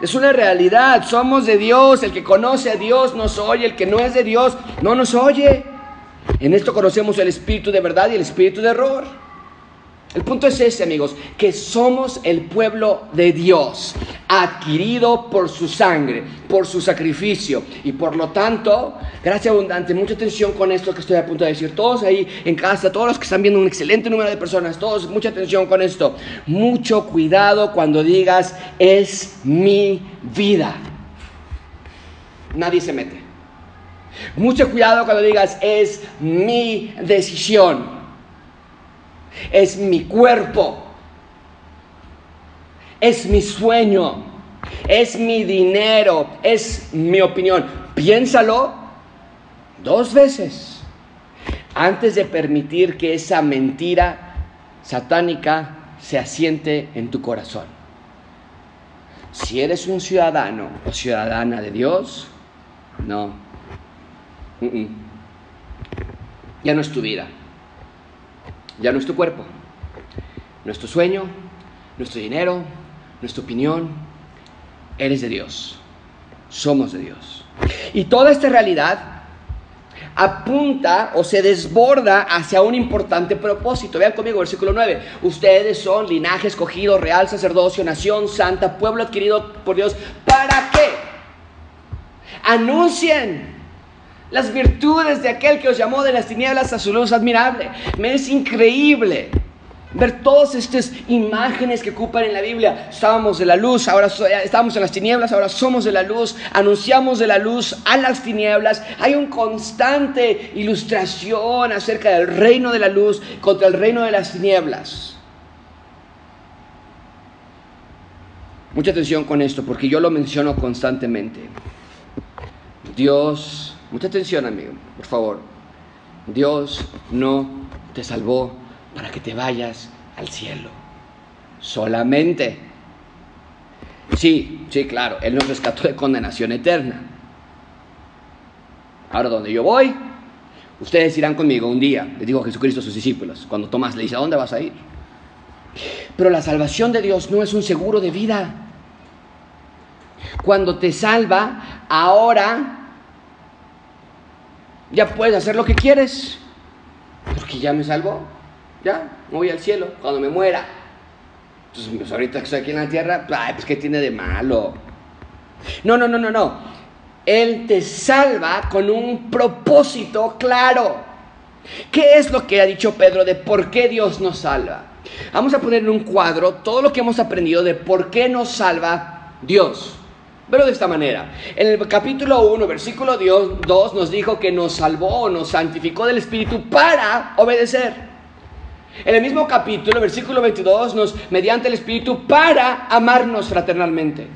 es una realidad, somos de Dios, el que conoce a Dios nos oye, el que no es de Dios no nos oye. En esto conocemos el espíritu de verdad y el espíritu de error. El punto es ese, amigos, que somos el pueblo de Dios, adquirido por su sangre, por su sacrificio. Y por lo tanto, gracias abundante, mucha atención con esto que estoy a punto de decir. Todos ahí en casa, todos los que están viendo un excelente número de personas, todos, mucha atención con esto. Mucho cuidado cuando digas, es mi vida. Nadie se mete. Mucho cuidado cuando digas, es mi decisión es mi cuerpo, es mi sueño, es mi dinero, es mi opinión. Piénsalo dos veces antes de permitir que esa mentira satánica se asiente en tu corazón. Si eres un ciudadano o ciudadana de Dios, no. Ya no es tu vida ya no es tu cuerpo, nuestro sueño, nuestro dinero, nuestra opinión, eres de Dios, somos de Dios. Y toda esta realidad apunta o se desborda hacia un importante propósito. Vean conmigo, versículo 9. Ustedes son linaje escogido, real sacerdocio, nación santa, pueblo adquirido por Dios. ¿Para qué? Anuncien las virtudes de aquel que os llamó de las tinieblas a su luz admirable. Me es increíble ver todas estas imágenes que ocupan en la Biblia. Estábamos de la luz, ahora estamos en las tinieblas, ahora somos de la luz, anunciamos de la luz a las tinieblas. Hay un constante ilustración acerca del reino de la luz contra el reino de las tinieblas. Mucha atención con esto, porque yo lo menciono constantemente. Dios Mucha atención, amigo, por favor. Dios no te salvó para que te vayas al cielo. Solamente. Sí, sí, claro, Él nos rescató de condenación eterna. Ahora, donde yo voy, ustedes irán conmigo un día, les digo a Jesucristo a sus discípulos, cuando Tomás le dice, ¿a dónde vas a ir? Pero la salvación de Dios no es un seguro de vida. Cuando te salva, ahora ya puedes hacer lo que quieres, porque ya me salvó, ya, voy al cielo cuando me muera. Entonces, pues ahorita que estoy aquí en la tierra, pues ¿qué tiene de malo? No, no, no, no, no. Él te salva con un propósito claro. ¿Qué es lo que ha dicho Pedro de por qué Dios nos salva? Vamos a poner en un cuadro todo lo que hemos aprendido de por qué nos salva Dios. Pero de esta manera, en el capítulo 1, versículo 2 nos dijo que nos salvó, nos santificó del Espíritu para obedecer. En el mismo capítulo, versículo 22, nos, mediante el Espíritu, para amarnos fraternalmente.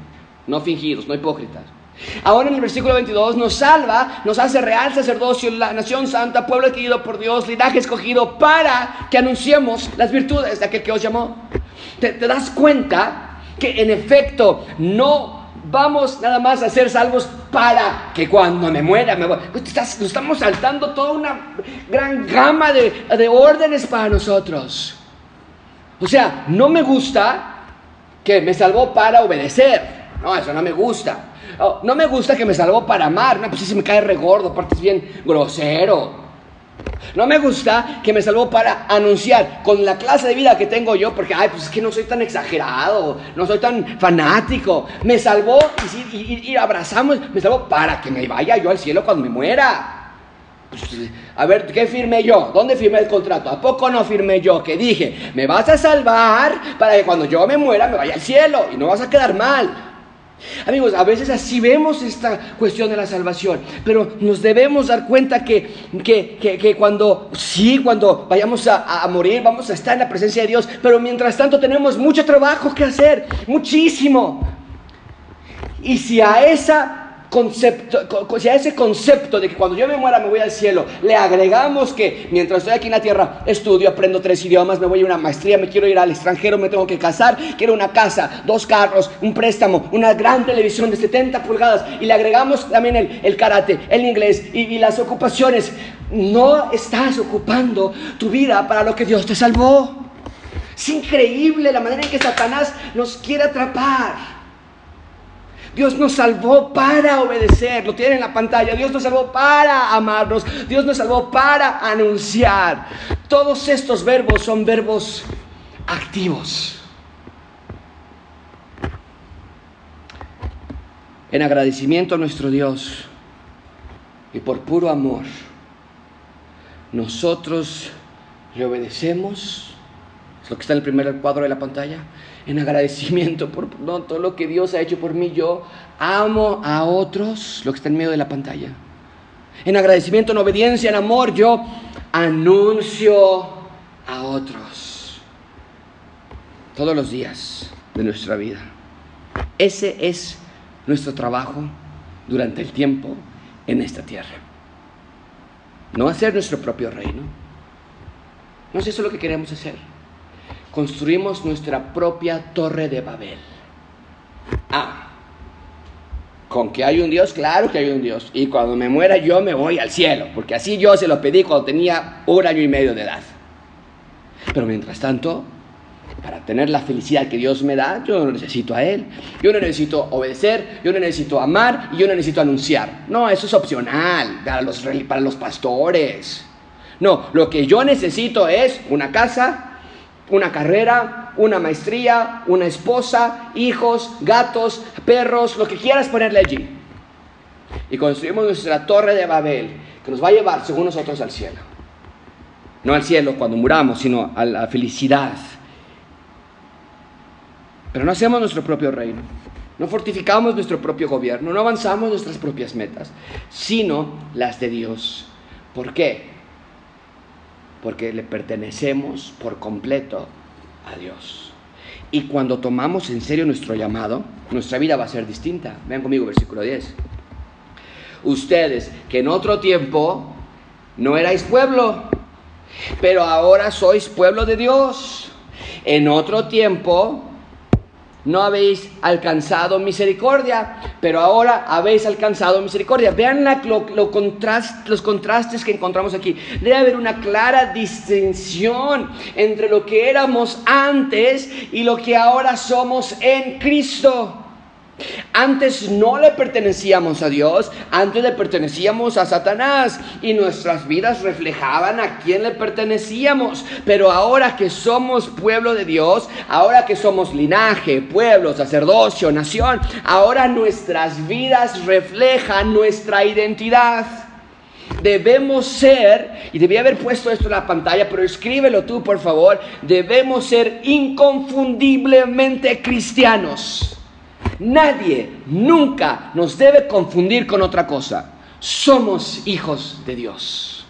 No fingidos, no hipócritas. Ahora en el versículo 22 nos salva, nos hace real sacerdocio, la nación santa, pueblo adquirido por Dios, linaje escogido, para que anunciemos las virtudes de aquel que os llamó. ¿Te, te das cuenta que en efecto no vamos nada más a ser salvos para que cuando me muera me voy. Nos estamos saltando toda una gran gama de, de, órdenes para nosotros. O sea, no me gusta que me salvó para obedecer. No, eso no me gusta. Oh, no me gusta que me salvó para amar. No, pues se me cae regordo, aparte es bien grosero. No me gusta que me salvó para anunciar con la clase de vida que tengo yo, porque, ay, pues es que no soy tan exagerado, no soy tan fanático. Me salvó y, y abrazamos, me salvó para que me vaya yo al cielo cuando me muera. Pues, a ver, ¿qué firmé yo? ¿Dónde firmé el contrato? ¿A poco no firmé yo? Que dije, me vas a salvar para que cuando yo me muera me vaya al cielo y no vas a quedar mal. Amigos, a veces así vemos esta cuestión de la salvación, pero nos debemos dar cuenta que, que, cuando, sí, cuando vayamos a, a, morir, vamos a estar en la presencia de Dios, pero mientras tanto tenemos mucho trabajo que hacer, muchísimo. Y si a esa concepto, si a ese concepto de que cuando yo me muera me voy al cielo, le agregamos que mientras estoy aquí en la tierra estudio, aprendo tres idiomas, me voy a una maestría, me quiero ir al extranjero, me tengo que casar, quiero una casa, dos carros, un préstamo, una gran televisión de 70 pulgadas y le agregamos también el, karate, el inglés y, y las ocupaciones. No estás ocupando tu vida para lo que Dios te salvó. Es increíble la manera en que Satanás nos quiere atrapar. Dios nos salvó para obedecer, lo tienen en la pantalla. Dios nos salvó para amarnos. Dios nos salvó para anunciar. Todos estos verbos son verbos activos. En agradecimiento a nuestro Dios y por puro amor, nosotros le obedecemos. Lo que está en el primer cuadro de la pantalla en agradecimiento por todo lo que Dios ha hecho por mí. Yo amo a otros, lo que está en medio de la pantalla. En agradecimiento, en obediencia, en amor, yo anuncio a otros. Todos los días de nuestra vida. Ese es nuestro trabajo durante el tiempo en esta tierra. No hacer nuestro propio reino. No es eso lo que queremos hacer construimos nuestra propia torre de Babel. Ah, con que hay un Dios, claro que hay un Dios. Y cuando me muera yo me voy al cielo, porque así yo se lo pedí cuando tenía un año y medio de edad. Pero mientras tanto, para tener la felicidad que Dios me da, yo no necesito a Él. Yo no necesito obedecer, yo no necesito amar y yo no necesito anunciar. No, eso es opcional para los, para los pastores. No, lo que yo necesito es una casa, una carrera, una maestría, una esposa, hijos, gatos, perros, lo que quieras ponerle allí. Y construimos nuestra torre de Babel, que nos va a llevar, según nosotros, al cielo. No al cielo cuando muramos, sino a la felicidad. Pero no hacemos nuestro propio reino. No fortificamos nuestro propio gobierno, no avanzamos nuestras propias metas, sino las de Dios. ¿Por qué? Porque le pertenecemos por completo a Dios. Y cuando tomamos en serio nuestro llamado, nuestra vida va a ser distinta. Vean conmigo versículo 10. Ustedes que en otro tiempo no erais pueblo, pero ahora sois pueblo de Dios. En otro tiempo no habéis alcanzado misericordia, pero ahora habéis alcanzado misericordia. Vean los contrastes que encontramos aquí. Debe haber una clara distinción entre lo que éramos antes y lo que ahora somos en Cristo. Antes no le pertenecíamos a Dios, antes le pertenecíamos a Satanás y nuestras vidas reflejaban a quién le pertenecíamos. Pero ahora que somos pueblo de Dios, ahora que somos linaje, pueblo, sacerdocio, nación, ahora nuestras vidas reflejan nuestra identidad. Debemos ser, y debía haber puesto esto en la pantalla, pero escríbelo tú por favor, debemos ser inconfundiblemente cristianos. Nadie nunca nos debe confundir con otra cosa. Somos hijos de Dios,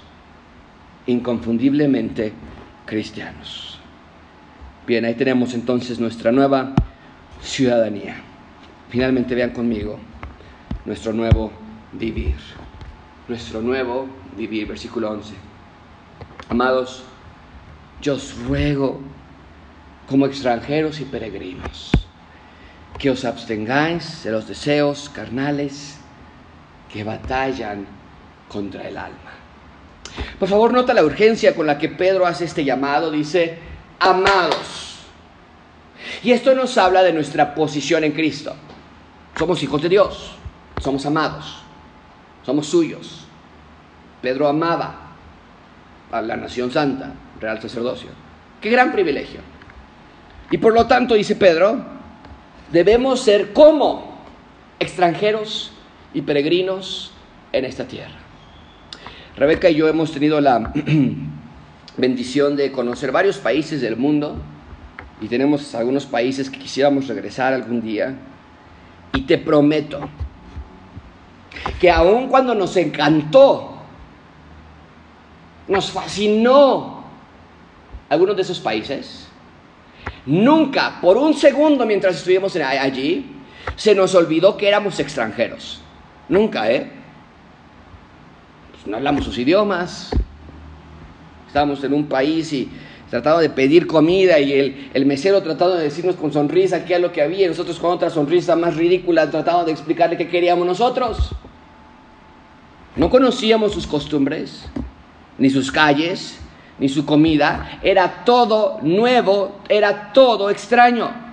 inconfundiblemente cristianos. Bien, ahí tenemos entonces nuestra nueva ciudadanía. Finalmente vean conmigo nuestro nuevo vivir. Nuestro nuevo vivir, versículo 11. Amados, yo os ruego como extranjeros y peregrinos que os abstengáis de los deseos carnales que batallan contra el alma. Por favor, nota la urgencia con la que Pedro hace este llamado. Dice, amados. Y esto nos habla de nuestra posición en Cristo. Somos hijos de Dios, somos amados, somos suyos. Pedro amaba a la nación santa, real sacerdocio. Qué gran privilegio. Y por lo tanto, dice Pedro, debemos ser como extranjeros y peregrinos en esta tierra. Rebeca y yo hemos tenido la bendición de conocer varios países del mundo y tenemos algunos países que quisiéramos regresar algún día. Y te prometo que aun cuando nos encantó, nos fascinó algunos de esos países, nunca, por un segundo mientras estuvimos allí, se nos olvidó que éramos extranjeros. Nunca, ¿eh? Pues no hablamos sus idiomas. Estábamos en un país y trataba de pedir comida y el, mesero trataba de decirnos con sonrisa qué es lo que había y nosotros con otra sonrisa más ridícula trataba de explicarle qué queríamos nosotros. No conocíamos sus costumbres, ni sus calles, ni su comida. Era todo nuevo, era todo extraño.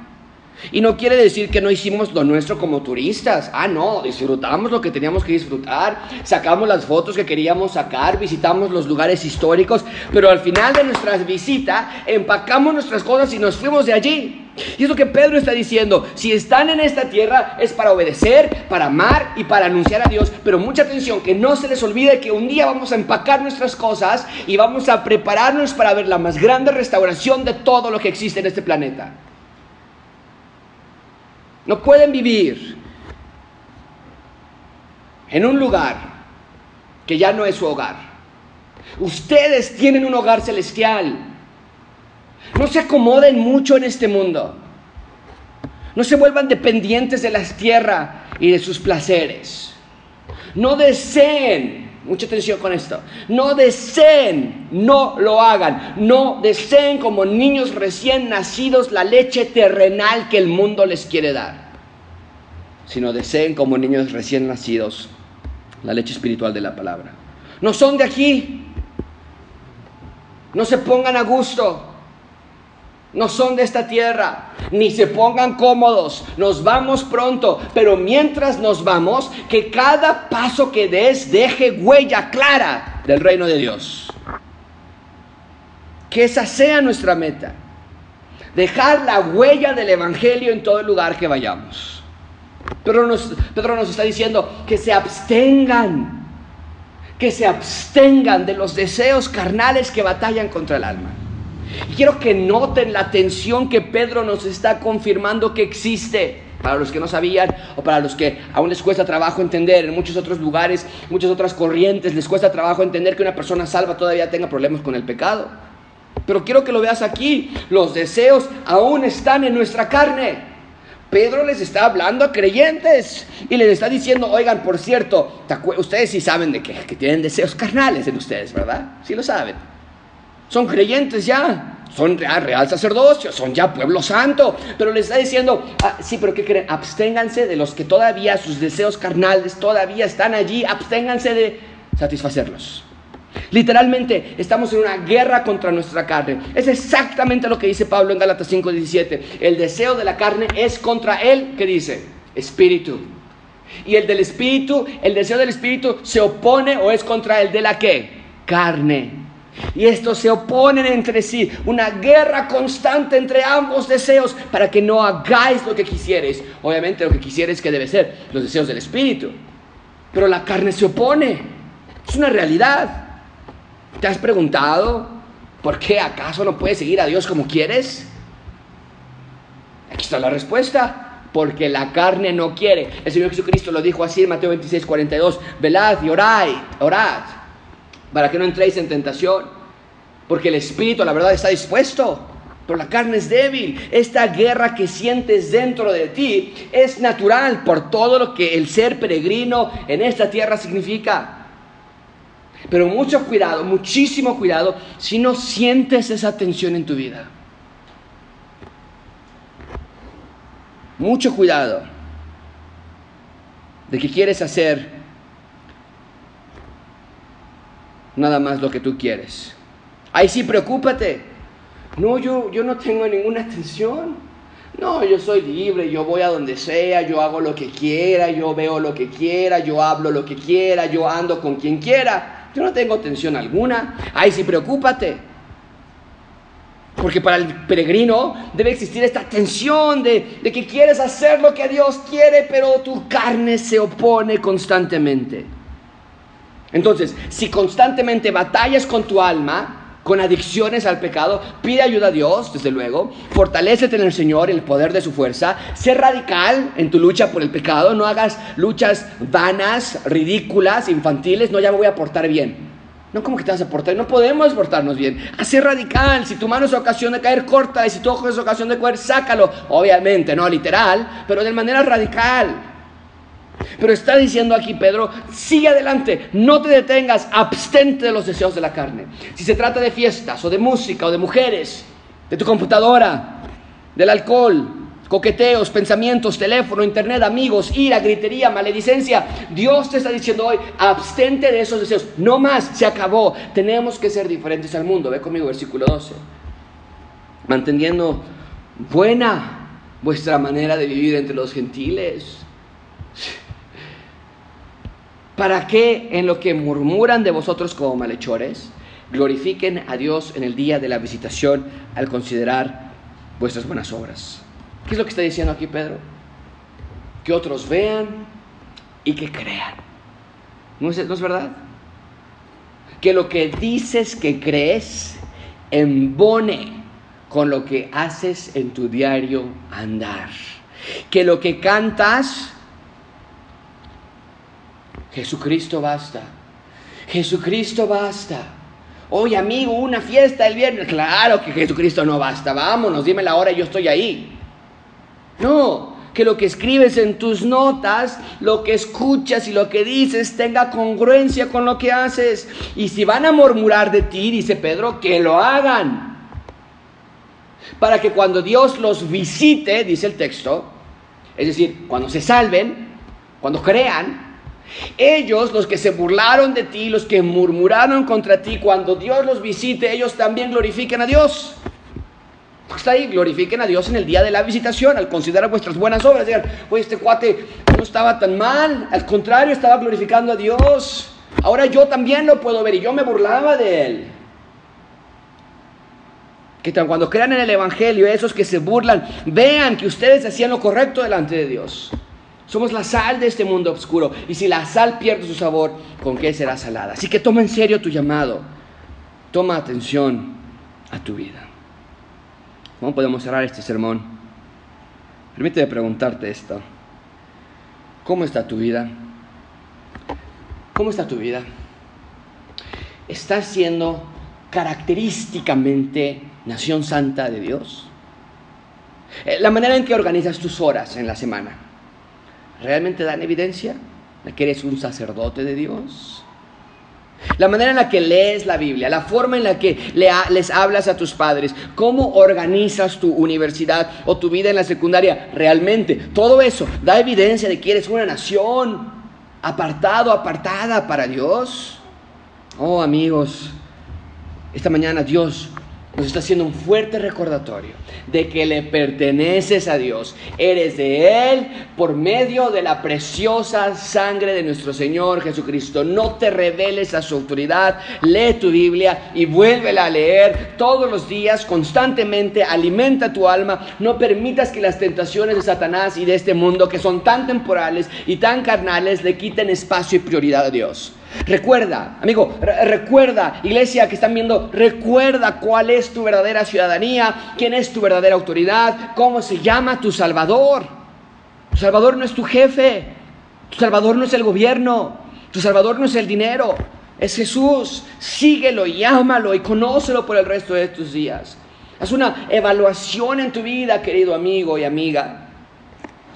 Y no quiere decir que no hicimos lo nuestro como turistas. Ah, no, disfrutamos lo que teníamos que disfrutar, sacamos las fotos que queríamos sacar, visitamos los lugares históricos, pero al final de nuestra visita empacamos nuestras cosas y nos fuimos de allí. Y es lo que Pedro está diciendo. Si están en esta tierra es para obedecer, para amar y para anunciar a Dios. Pero mucha atención, que no se les olvide que un día vamos a empacar nuestras cosas y vamos a prepararnos para ver la más grande restauración de todo lo que existe en este planeta. No pueden vivir en un lugar que ya no es su hogar. Ustedes tienen un hogar celestial. No se acomoden mucho en este mundo. No se vuelvan dependientes de la tierra y de sus placeres. No deseen, mucha atención con esto, no deseen, no lo hagan. No deseen como niños recién nacidos la leche terrenal que el mundo les quiere dar. Sino deseen como niños recién nacidos la leche espiritual de la palabra. No son de aquí. No se pongan a gusto no son de esta tierra, ni se pongan cómodos, nos vamos pronto, pero mientras nos vamos, que cada paso que des deje huella clara del reino de Dios. Que esa sea nuestra meta, dejar la huella del Evangelio en todo el lugar que vayamos. Pedro nos, Pedro nos está diciendo que se abstengan, que se abstengan de los deseos carnales que batallan contra el alma. Y quiero que noten la tensión que Pedro nos está confirmando que existe. Para los que no sabían o para los que aún les cuesta trabajo entender, en muchos otros lugares, muchas otras corrientes les cuesta trabajo entender que una persona salva todavía tenga problemas con el pecado. Pero quiero que lo veas aquí, los deseos aún están en nuestra carne. Pedro les está hablando a creyentes y les está diciendo, oigan, por cierto, ustedes sí saben de que, que tienen deseos carnales en ustedes, ¿verdad? Sí lo saben son creyentes ya, son real, sacerdocio, son ya pueblo santo, pero les está diciendo, ah, sí, pero ¿qué creen? Absténganse de los que todavía sus deseos carnales todavía están allí, absténganse de satisfacerlos. Literalmente estamos en una guerra contra nuestra carne. Es exactamente lo que dice Pablo en Gálatas 5:17. El deseo de la carne es contra él, ¿qué dice? Espíritu. Y el del espíritu, el deseo del espíritu se opone o es contra el de la qué? Carne. Y estos se oponen entre sí, una guerra constante entre ambos deseos para que no hagáis lo que quisieres. Obviamente lo que quisieres que debe ser los deseos del espíritu. Pero la carne se opone. Es una realidad. ¿Te has preguntado por qué acaso no puedes seguir a Dios como quieres? Aquí está la respuesta. Porque la carne no quiere. El Señor Jesucristo lo dijo así en Mateo 26, 42. Velad y orad, orad, para que no entréis en tentación. Porque el Espíritu, la verdad, está dispuesto. Pero la carne es débil. Esta guerra que sientes dentro de ti es natural por todo lo que el ser peregrino en esta tierra significa. Pero mucho cuidado, muchísimo cuidado si no sientes esa tensión en tu vida. Mucho cuidado de que quieres hacer nada más lo que tú quieres. Ahí sí, preocúpate. No, yo, yo no tengo ninguna tensión. No, yo soy libre, yo voy a donde sea, yo hago lo que quiera, yo veo lo que quiera, yo hablo lo que quiera, yo ando con quien quiera. Yo no tengo tensión alguna. Ahí sí, preocúpate. Porque para el peregrino debe existir esta tensión de, que quieres hacer lo que Dios quiere, pero tu carne se opone constantemente. Entonces, si constantemente batallas con tu alma, con adicciones al pecado, pide ayuda a Dios, desde luego, fortalecete en el Señor, en el poder de su fuerza, sé radical en tu lucha por el pecado, no hagas luchas vanas, ridículas, infantiles, no ya me voy a portar bien. No como que te vas a portar, no podemos portarnos bien. Hacer radical, si tu mano es ocasión de caer, corta, si tu ojo es ocasión de caer, sácalo. Obviamente, no literal, pero de manera radical. Pero está diciendo aquí Pedro, sigue adelante, no te detengas, abstente de los deseos de la carne. Si se trata de fiestas o de música o de mujeres, de tu computadora, del alcohol, coqueteos, pensamientos, teléfono, internet, amigos, ira, gritería, maledicencia. Dios te está diciendo hoy, abstente de esos deseos. No más, se acabó. Tenemos que ser diferentes al mundo. Ve conmigo versículo 12. Manteniendo buena vuestra manera de vivir entre los gentiles. ¿Para qué en lo que murmuran de vosotros como malhechores, glorifiquen a Dios en el día de la visitación al considerar vuestras buenas obras? ¿Qué es lo que está diciendo aquí Pedro? Que otros vean y que crean. ¿No es, ¿No es, verdad? Que lo que dices que crees embone con lo que haces en tu diario andar. Que lo que cantas, Jesucristo basta. Jesucristo basta. Oye, amigo, una fiesta el viernes. Claro que Jesucristo no basta. Vámonos, dime la hora y yo estoy ahí. No, que lo que escribes en tus notas, lo que escuchas y lo que dices tenga congruencia con lo que haces. Y si van a murmurar de ti, dice Pedro, que lo hagan. Para que cuando Dios los visite, dice el texto, es decir, cuando se salven, cuando crean, ellos, los que se burlaron de ti, los que murmuraron contra ti, cuando Dios los visite, ellos también glorifiquen a Dios. Está ahí, glorifiquen a Dios en el día de la visitación, al considerar vuestras buenas obras. Digan, oye, este cuate no estaba tan mal, al contrario, estaba glorificando a Dios. Ahora yo también lo puedo ver y yo me burlaba de él. Que cuando crean en el Evangelio, esos que se burlan, vean que ustedes hacían lo correcto delante de Dios. Somos la sal de este mundo oscuro. Y si la sal pierde su sabor, ¿con qué será salada? Así que toma en serio tu llamado. Toma atención a tu vida. ¿Cómo podemos cerrar este sermón? Permíteme preguntarte esto. ¿Cómo está tu vida? ¿Cómo está tu vida? ¿Estás siendo característicamente nación santa de Dios? Eh, la manera en que organizas tus horas en la semana, ¿realmente dan evidencia de que eres un sacerdote de Dios? La manera en la que lees la Biblia, la forma en la que les hablas a tus padres, cómo organizas tu universidad o tu vida en la secundaria, realmente todo eso da evidencia de que eres una nación apartado, apartada para Dios. Oh amigos, esta mañana Dios nos está haciendo un fuerte recordatorio de que le perteneces a Dios. Eres de Él por medio de la preciosa sangre de nuestro Señor Jesucristo. No te reveles a su autoridad. Lee tu Biblia y vuélvela a leer todos los días, constantemente. Alimenta tu alma. No permitas que las tentaciones de Satanás y de este mundo, que son tan temporales y tan carnales, le quiten espacio y prioridad a Dios. Recuerda, amigo, recuerda, iglesia que están viendo, recuerda cuál es tu verdadera ciudadanía, quién es tu verdadera autoridad, cómo se llama tu Salvador. Tu Salvador no es tu jefe, tu Salvador no es el gobierno, tu Salvador no es el dinero, es Jesús. Síguelo y ámalo y conócelo por el resto de tus días. Haz una evaluación en tu vida, querido amigo y amiga.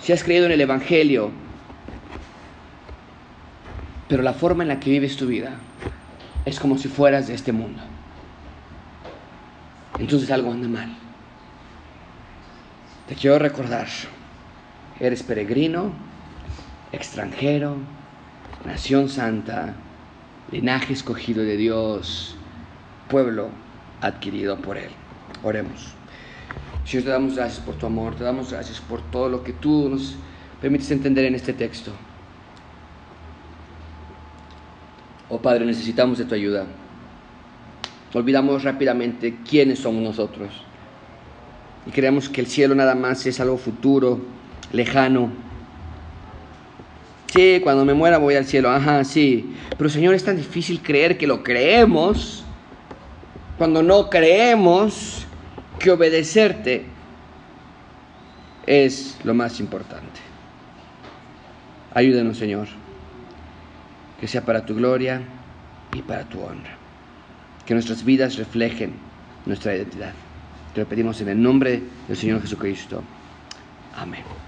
Si has creído en el Evangelio, pero la forma en la que vives tu vida es como si fueras de este mundo. Entonces algo anda mal. Te quiero recordar, eres peregrino, extranjero, nación santa, linaje escogido de Dios, pueblo adquirido por Él. Oremos. Señor, te damos gracias por tu amor, te damos gracias por todo lo que tú nos permites entender en este texto. Oh Padre, necesitamos de tu ayuda. Olvidamos rápidamente quiénes somos nosotros. Y creemos que el cielo nada más es algo futuro, lejano. Sí, cuando me muera voy al cielo. Ajá, sí. Pero Señor, es tan difícil creer que lo creemos. Cuando no creemos que obedecerte es lo más importante. Ayúdanos, Señor que sea para tu gloria y para tu honra. Que nuestras vidas reflejen nuestra identidad. Te lo pedimos en el nombre del Señor Jesucristo. Amén.